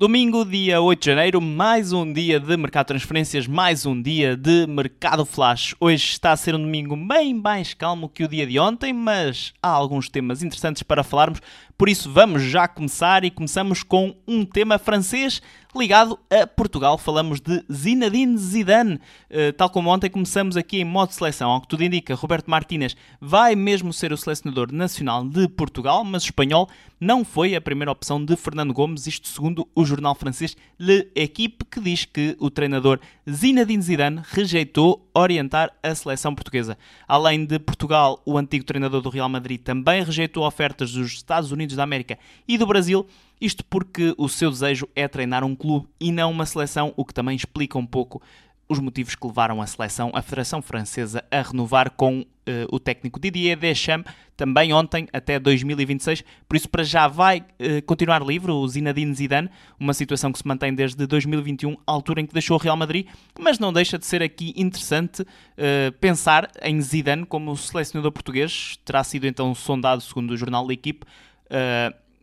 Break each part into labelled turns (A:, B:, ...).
A: Domingo, dia 8 de janeiro, mais um dia de mercado de transferências, mais um dia de mercado flash. Hoje está a ser um domingo bem mais calmo que o dia de ontem, mas há alguns temas interessantes para falarmos, por isso vamos já começar e começamos com um tema francês ligado a Portugal. Falamos de Zinedine Zidane. Uh, tal como ontem, começamos aqui em modo seleção. Ao que tudo indica, Roberto Martínez vai mesmo ser o selecionador nacional de Portugal, mas espanhol não foi a primeira opção de Fernando Gomes, isto segundo o jornal francês Le Equipe, que diz que o treinador Zinedine Zidane rejeitou orientar a seleção portuguesa. Além de Portugal, o antigo treinador do Real Madrid também rejeitou ofertas dos Estados Unidos da América e do Brasil isto porque o seu desejo é treinar um clube e não uma seleção, o que também explica um pouco os motivos que levaram a seleção, a Federação Francesa, a renovar com uh, o técnico Didier Deschamps, também ontem, até 2026. Por isso, para já vai uh, continuar livre o Zinedine Zidane, uma situação que se mantém desde 2021, altura em que deixou o Real Madrid, mas não deixa de ser aqui interessante uh, pensar em Zidane como selecionador português. Terá sido então sondado, segundo o jornal da equipe,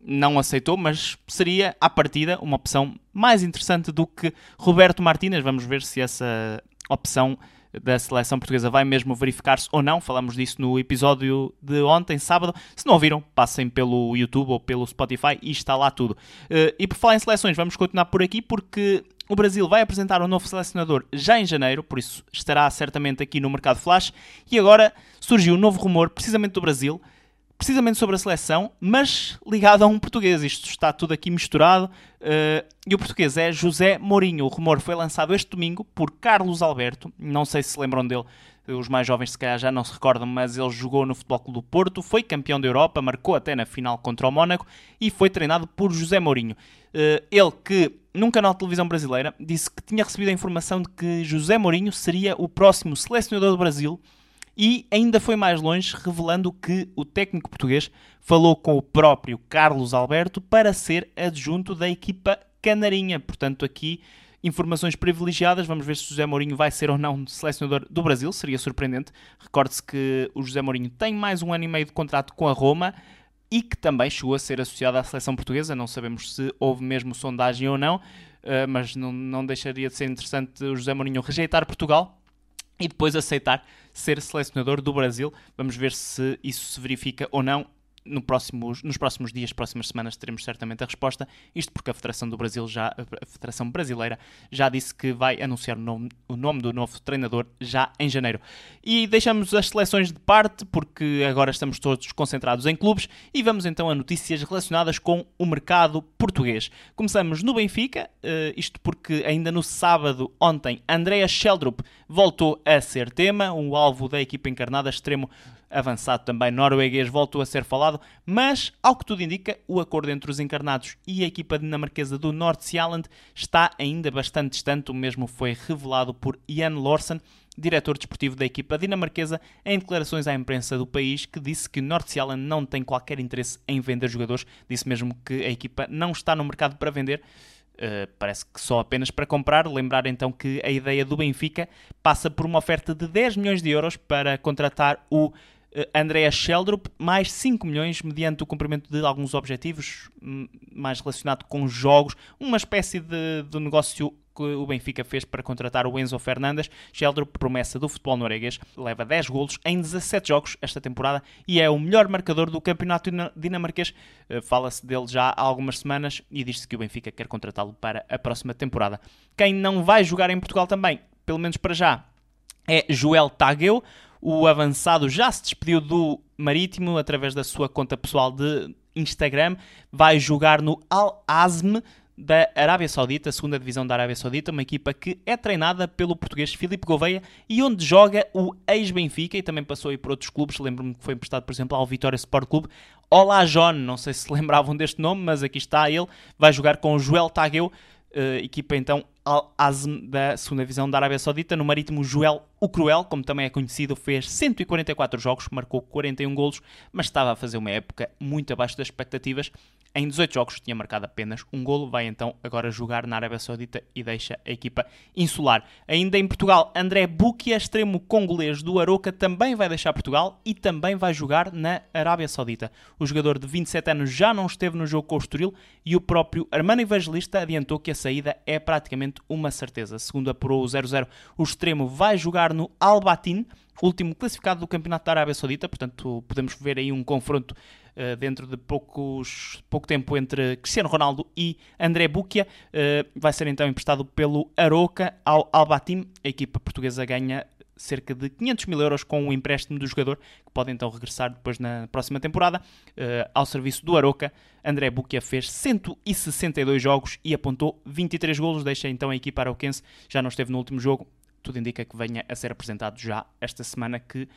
A: não aceitou, mas seria, à partida, uma opção mais interessante do que Roberto Martínez. Vamos ver se essa opção da seleção portuguesa vai mesmo verificar-se ou não. Falamos disso no episódio de ontem, sábado. Se não ouviram, passem pelo YouTube ou pelo Spotify e está lá tudo. Uh, e por falar em seleções, vamos continuar por aqui porque o Brasil vai apresentar um novo selecionador já em janeiro, por isso estará certamente aqui no mercado flash. E agora surgiu um novo rumor, precisamente do Brasil precisamente sobre a seleção, mas ligado a um português. Isto está tudo aqui misturado. Uh, e o português é José Mourinho. O rumor foi lançado este domingo por Carlos Alberto. Não sei se se lembram dele. Os mais jovens, se calhar, já não se recordam, mas ele jogou no Futebol Clube do Porto, foi campeão da Europa, marcou até na final contra o Mónaco e foi treinado por José Mourinho. Uh, ele que, num canal de televisão brasileira, disse que tinha recebido a informação de que José Mourinho seria o próximo selecionador do Brasil e ainda foi mais longe, revelando que o técnico português falou com o próprio Carlos Alberto para ser adjunto da equipa canarinha. Portanto, aqui informações privilegiadas. Vamos ver se José Mourinho vai ser ou não selecionador do Brasil. Seria surpreendente. Recorde-se que o José Mourinho tem mais um ano e meio de contrato com a Roma e que também chegou a ser associado à seleção portuguesa. Não sabemos se houve mesmo sondagem ou não, eh, mas não deixaria de ser interessante o José Mourinho rejeitar Portugal e depois aceitar ser selecionador do Brasil. Vamos ver se isso se verifica ou não no próximos, nos próximos dias, próximas semanas, teremos certamente a resposta. Isto porque a Federação do Brasil já, a Federação Brasileira já disse que vai anunciar o nome, o nome do novo treinador já em janeiro. E deixamos as seleções de parte, porque agora estamos todos concentrados em clubes, e vamos então a notícias relacionadas com o mercado português. Começamos no Benfica, eh, isto porque ainda no sábado, ontem, Andrea Sheldrup voltou a ser tema, um alvo da equipa encarnada, extremo avançado também norueguês voltou a ser falado, mas, ao que tudo indica, o acordo entre os encarnados e a equipa dinamarquesa do North Sealand está ainda bastante distante, o mesmo foi revelado por Ian Lorsen, diretor desportivo da equipa dinamarquesa, em declarações à imprensa do país, que disse que North Sealand não tem qualquer interesse em vender jogadores, disse mesmo que a equipa não está no mercado para vender, Uh, parece que só apenas para comprar. Lembrar então que a ideia do Benfica passa por uma oferta de 10 milhões de euros para contratar o Andrea Sheldrup, mais 5 milhões mediante o cumprimento de alguns objetivos hum, mais relacionado com jogos, uma espécie de, de negócio que o Benfica fez para contratar o Enzo Fernandes. Sheldrup, promessa do futebol norueguês, leva 10 golos em 17 jogos esta temporada e é o melhor marcador do campeonato dinamarquês. Eh, fala-se dele já há algumas semanas e diz-se que o Benfica quer contratá-lo para a próxima temporada. Quem não vai jogar em Portugal também, pelo menos para já, é Joel Tagueu. O avançado já se despediu do Marítimo através da sua conta pessoal de Instagram. Vai jogar no Al Azm da Arábia Saudita, a segunda divisão da Arábia Saudita, uma equipa que é treinada pelo português Filipe Gouveia e onde joga o ex-Benfica e também passou aí por outros clubes. Lembro-me que foi emprestado, por exemplo, ao Vitória Sport Clube. Olá, John, não sei se lembravam deste nome, mas aqui está ele. Vai jogar com o Joel Tagueu, uh, equipa então Al-Azm da segunda divisão da Arábia Saudita. No marítimo, Joel o Cruel, como também é conhecido, fez 144 jogos, marcou 41 golos, mas estava a fazer uma época muito abaixo das expectativas. Em 18 jogos tinha marcado apenas um golo, vai então agora jogar na Arábia Saudita e deixa a equipa insular. Ainda em Portugal, André Bukia, extremo congolês do Aroca, também vai deixar Portugal e também vai jogar na Arábia Saudita. O jogador de 27 anos já não esteve no jogo com o Estoril e o próprio Armando Evangelista adiantou que a saída é praticamente uma certeza. Segundo apurou o 0-0, o extremo vai jogar no Al-Batin, último classificado do Campeonato da Arábia Saudita, portanto podemos ver aí um confronto uh, dentro de poucos, pouco tempo entre Cristiano Ronaldo e André Bukia. Uh, vai ser então emprestado pelo Aroca ao Albatim. A equipa portuguesa ganha cerca de 500 mil euros com o empréstimo do jogador, que pode então regressar depois na próxima temporada uh, ao serviço do Aroca. André Bukia fez 162 jogos e apontou 23 golos, deixa então a equipa arauquense, já não esteve no último jogo, tudo indica que venha a ser apresentado já esta semana que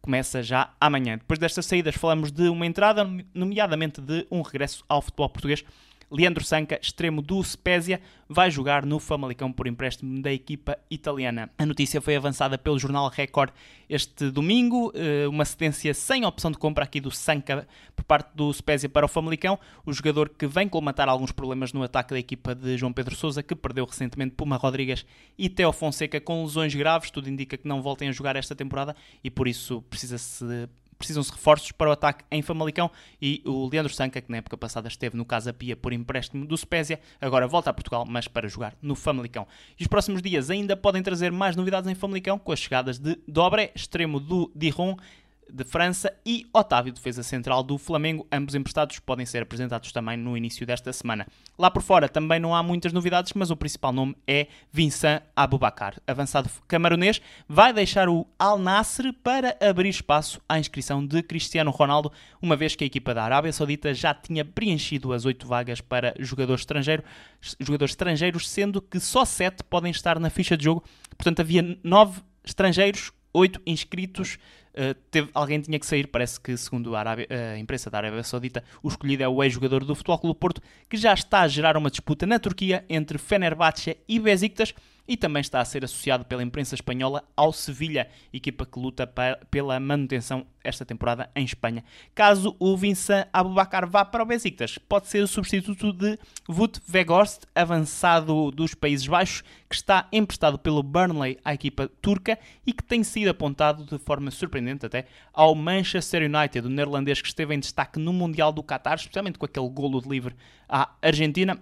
A: começa já amanhã. Depois destas saídas falamos de uma entrada, nomeadamente de um regresso ao futebol português Leandro Sanca, extremo do Spezia, vai jogar no Famalicão por empréstimo da equipa italiana. A notícia foi avançada pelo jornal Record este domingo, eh, uma cedência sem opção de compra aqui do Sanca por parte do Spezia para o Famalicão, o jogador que vem colmatar alguns problemas no ataque da equipa de João Pedro Sousa, que perdeu recentemente Puma Rodrigues e Teo Fonseca com lesões graves, tudo indica que não voltem a jogar esta temporada e por isso precisa-se precisam-se reforços para o ataque em Famalicão e o Leandro Sanca, que na época passada esteve no Casa Pia por empréstimo do Spezia, agora volta a Portugal, mas para jogar no Famalicão. E os próximos dias ainda podem trazer mais novidades em Famalicão, com as chegadas de Dobre, extremo do Dijon, de França e Otávio, defesa central do Flamengo. Ambos emprestados podem ser apresentados também no início desta semana. Lá por fora também não há muitas novidades, mas o principal nome é Vincent Aboubakar. Avançado camaronês, vai deixar o Al Nassr para abrir espaço à inscrição de Cristiano Ronaldo, uma vez que a equipa da Arábia Saudita já tinha preenchido as oito vagas para jogadores estrangeiros, jogadores estrangeiros, sendo que só sete podem estar na ficha de jogo. Portanto, havia nove estrangeiros, oito inscritos teve, alguém tinha que sair, parece que, segundo a, Arábia, a imprensa da Arábia Saudita, o escolhido é o ex-jogador do Futebol Clube Porto, que já está a gerar uma disputa na Turquia entre Fenerbahçe e Besiktas, e também está a ser associado pela imprensa espanhola ao Sevilha, equipa que luta pela manutenção esta temporada em Espanha. Caso o Vincent Aboubakar vá para o Besiktas, pode ser o substituto de Wout Weghorst, avançado dos Países Baixos, que está emprestado pelo Burnley à equipa turca e que tem sido apontado de forma surpreendente até ao Manchester United, o neerlandês que esteve em destaque no Mundial do Qatar, especialmente com aquele golo de livre à Argentina.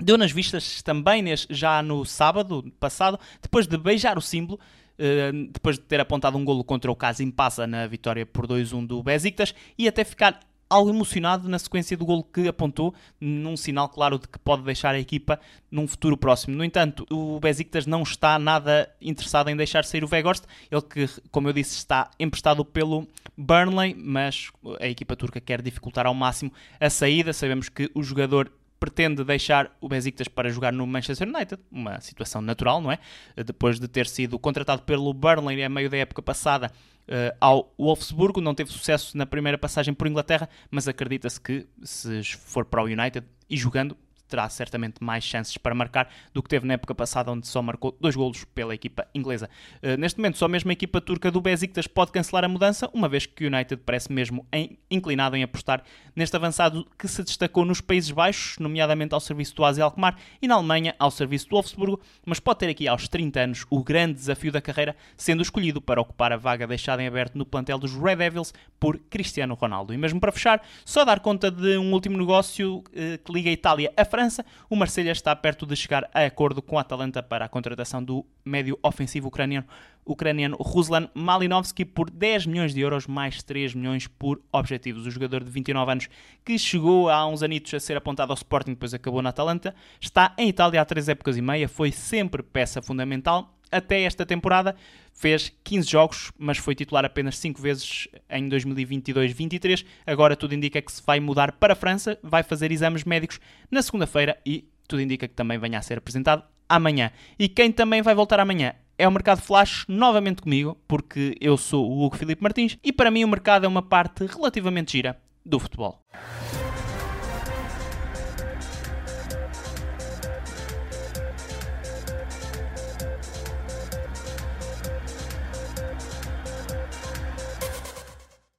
A: Deu nas vistas também já no sábado passado, depois de beijar o símbolo, eh, depois de ter apontado um golo contra o Casim Passa na vitória por 2-1 do Besiktas e até ficar algo emocionado na sequência do golo que apontou, num sinal claro de que pode deixar a equipa num futuro próximo. No entanto, o Besiktas não está nada interessado em deixar sair o Weghorst, ele que, como eu disse, está emprestado pelo Burnley, mas a equipa turca quer dificultar ao máximo a saída. Sabemos que o jogador pretende deixar o Besiktas para jogar no Manchester United, uma situação natural, não é? Depois de ter sido contratado pelo Burnley a meio da época passada uh, ao Wolfsburgo, não teve sucesso na primeira passagem por Inglaterra, mas acredita-se que se for para o United e jogando, terá certamente mais chances para marcar do que teve na época passada, onde só marcou dois golos pela equipa inglesa. Uh, neste momento, só mesmo a equipa turca do Besiktas pode cancelar a mudança, uma vez que o United parece mesmo inclinado em apostar neste avançado que se destacou nos Países Baixos, nomeadamente ao serviço do AZ Alkmaar e na Alemanha ao serviço do Wolfsburgo, mas pode ter aqui aos 30 anos o grande desafio da carreira, sendo escolhido para ocupar a vaga deixada em aberto no plantel dos Red Devils por Cristiano Ronaldo. E mesmo para fechar, só dar conta de um último negócio uh, que liga a Itália a França, o Marselha está perto de chegar a acordo com a Atalanta para a contratação do médio ofensivo ucraniano, ucraniano Ruslan Malinovski por 10 milhões de euros mais 3 milhões por objetivos. O jogador de 29 anos que chegou há uns anitos a ser apontado ao Sporting depois acabou na Atalanta, está em Itália há 3 épocas e meia, foi sempre peça fundamental até esta temporada. Fez 15 jogos, mas foi titular apenas 5 vezes em 2022-23. Agora tudo indica que se vai mudar para a França, vai fazer exames médicos na segunda-feira e tudo indica que também venha a ser apresentado amanhã. E quem também vai voltar amanhã é o Mercado Flash, novamente comigo, porque eu sou o Hugo Filipe Martins e para mim o mercado é uma parte relativamente gira do futebol.